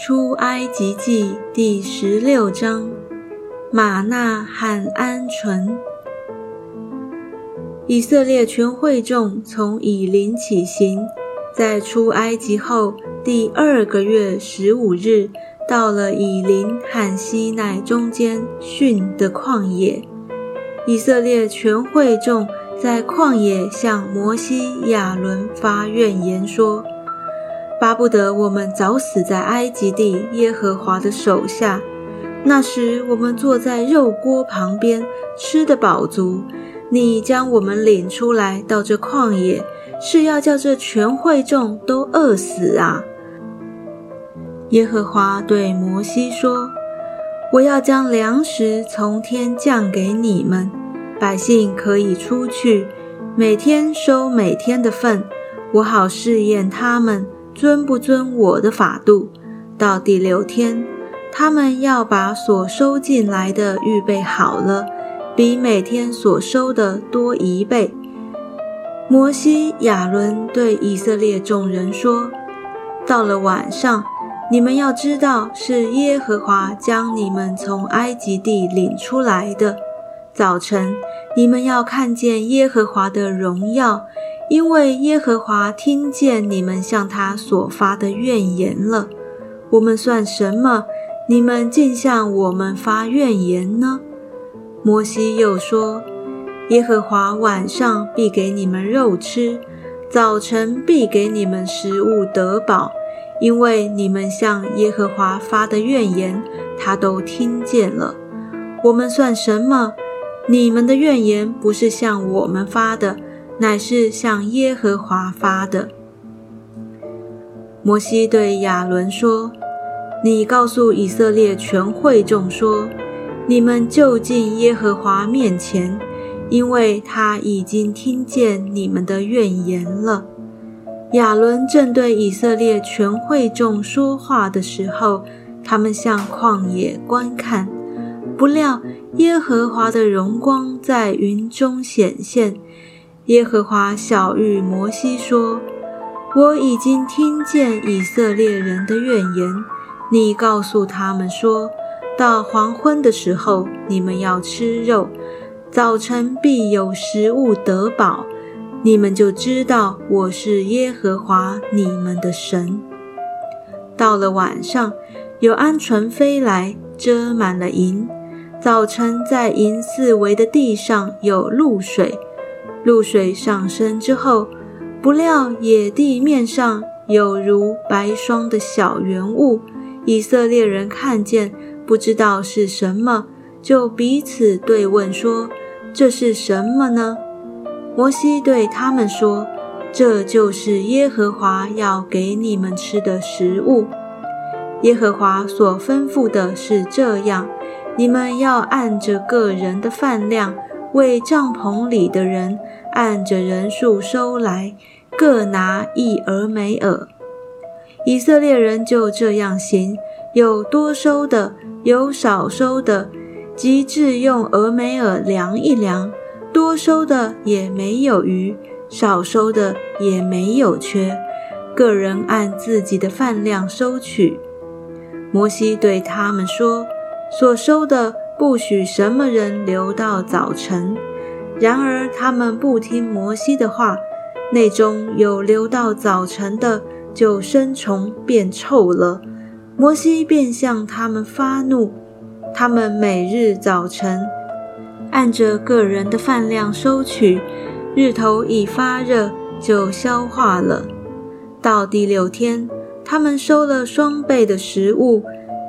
出埃及记第十六章，玛纳和鹌鹑。以色列全会众从以林起行，在出埃及后第二个月十五日，到了以林和西奈中间逊的旷野。以色列全会众在旷野向摩西、亚伦发怨言说。巴不得我们早死在埃及地耶和华的手下。那时我们坐在肉锅旁边，吃得饱足。你将我们领出来到这旷野，是要叫这全会众都饿死啊！耶和华对摩西说：“我要将粮食从天降给你们，百姓可以出去，每天收每天的份，我好试验他们。”遵不遵我的法度？到第六天，他们要把所收进来的预备好了，比每天所收的多一倍。摩西、亚伦对以色列众人说：“到了晚上，你们要知道是耶和华将你们从埃及地领出来的。早晨，你们要看见耶和华的荣耀。”因为耶和华听见你们向他所发的怨言了，我们算什么？你们竟向我们发怨言呢？摩西又说：耶和华晚上必给你们肉吃，早晨必给你们食物得饱，因为你们向耶和华发的怨言，他都听见了。我们算什么？你们的怨言不是向我们发的。乃是向耶和华发的。摩西对亚伦说：“你告诉以色列全会众说，你们就近耶和华面前，因为他已经听见你们的怨言了。”亚伦正对以色列全会众说话的时候，他们向旷野观看，不料耶和华的荣光在云中显现。耶和华小谕摩西说：“我已经听见以色列人的怨言。你告诉他们说，到黄昏的时候，你们要吃肉；早晨必有食物得饱。你们就知道我是耶和华你们的神。到了晚上，有鹌鹑飞来，遮满了营。早晨在营四围的地上有露水。”露水上升之后，不料野地面上有如白霜的小圆物。以色列人看见，不知道是什么，就彼此对问说：“这是什么呢？”摩西对他们说：“这就是耶和华要给你们吃的食物。耶和华所吩咐的是这样：你们要按着个人的饭量，为帐篷里的人。”按着人数收来，各拿一俄梅尔。以色列人就这样行，有多收的，有少收的，即至用俄梅尔量一量，多收的也没有余，少收的也没有缺，个人按自己的饭量收取。摩西对他们说：“所收的不许什么人留到早晨。”然而他们不听摩西的话，内中有留到早晨的，就生虫变臭了。摩西便向他们发怒。他们每日早晨按着个人的饭量收取，日头一发热就消化了。到第六天，他们收了双倍的食物，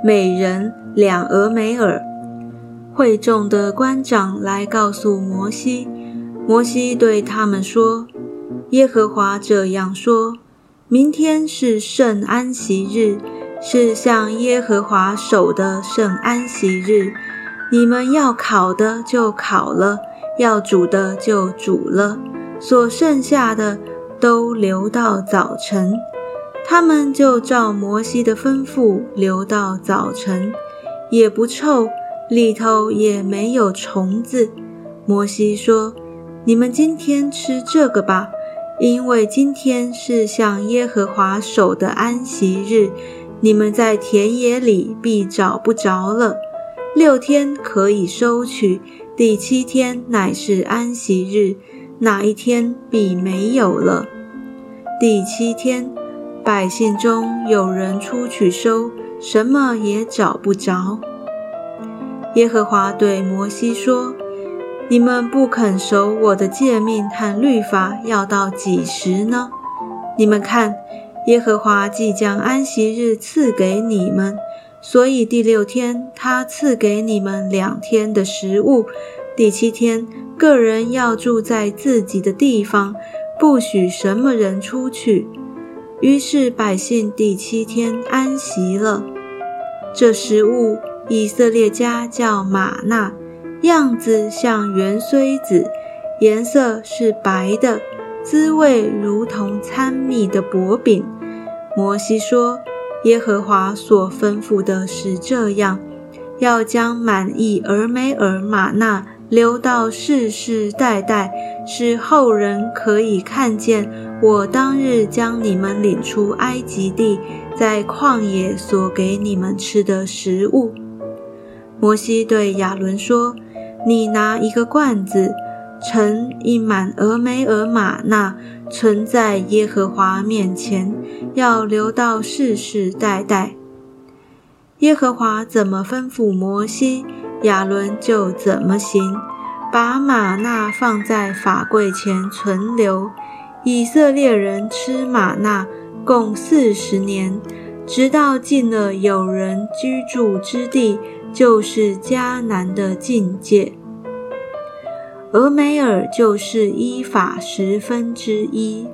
每人两俄美尔。会众的官长来告诉摩西，摩西对他们说：“耶和华这样说：明天是圣安息日，是向耶和华守的圣安息日。你们要烤的就烤了，要煮的就煮了，所剩下的都留到早晨。他们就照摩西的吩咐留到早晨，也不臭。”里头也没有虫子。摩西说：“你们今天吃这个吧，因为今天是向耶和华守的安息日。你们在田野里必找不着了。六天可以收取，第七天乃是安息日，哪一天必没有了。第七天，百姓中有人出去收，什么也找不着。耶和华对摩西说：“你们不肯守我的诫命和律法，要到几时呢？你们看。”耶和华即将安息日赐给你们，所以第六天他赐给你们两天的食物。第七天，个人要住在自己的地方，不许什么人出去。于是百姓第七天安息了。这食物，以色列家叫玛纳，样子像圆锥子，颜色是白的，滋味如同参蜜的薄饼。摩西说：“耶和华所吩咐的是这样，要将满意俄梅尔玛纳留到世世代代，使后人可以看见我当日将你们领出埃及地，在旷野所给你们吃的食物。”摩西对亚伦说：“你拿一个罐子。”盛一满俄梅尔玛纳，存在耶和华面前，要留到世世代代。耶和华怎么吩咐摩西，亚伦就怎么行，把玛纳放在法柜前存留。以色列人吃玛纳共四十年，直到进了有人居住之地，就是迦南的境界。俄美尔就是依法十分之一。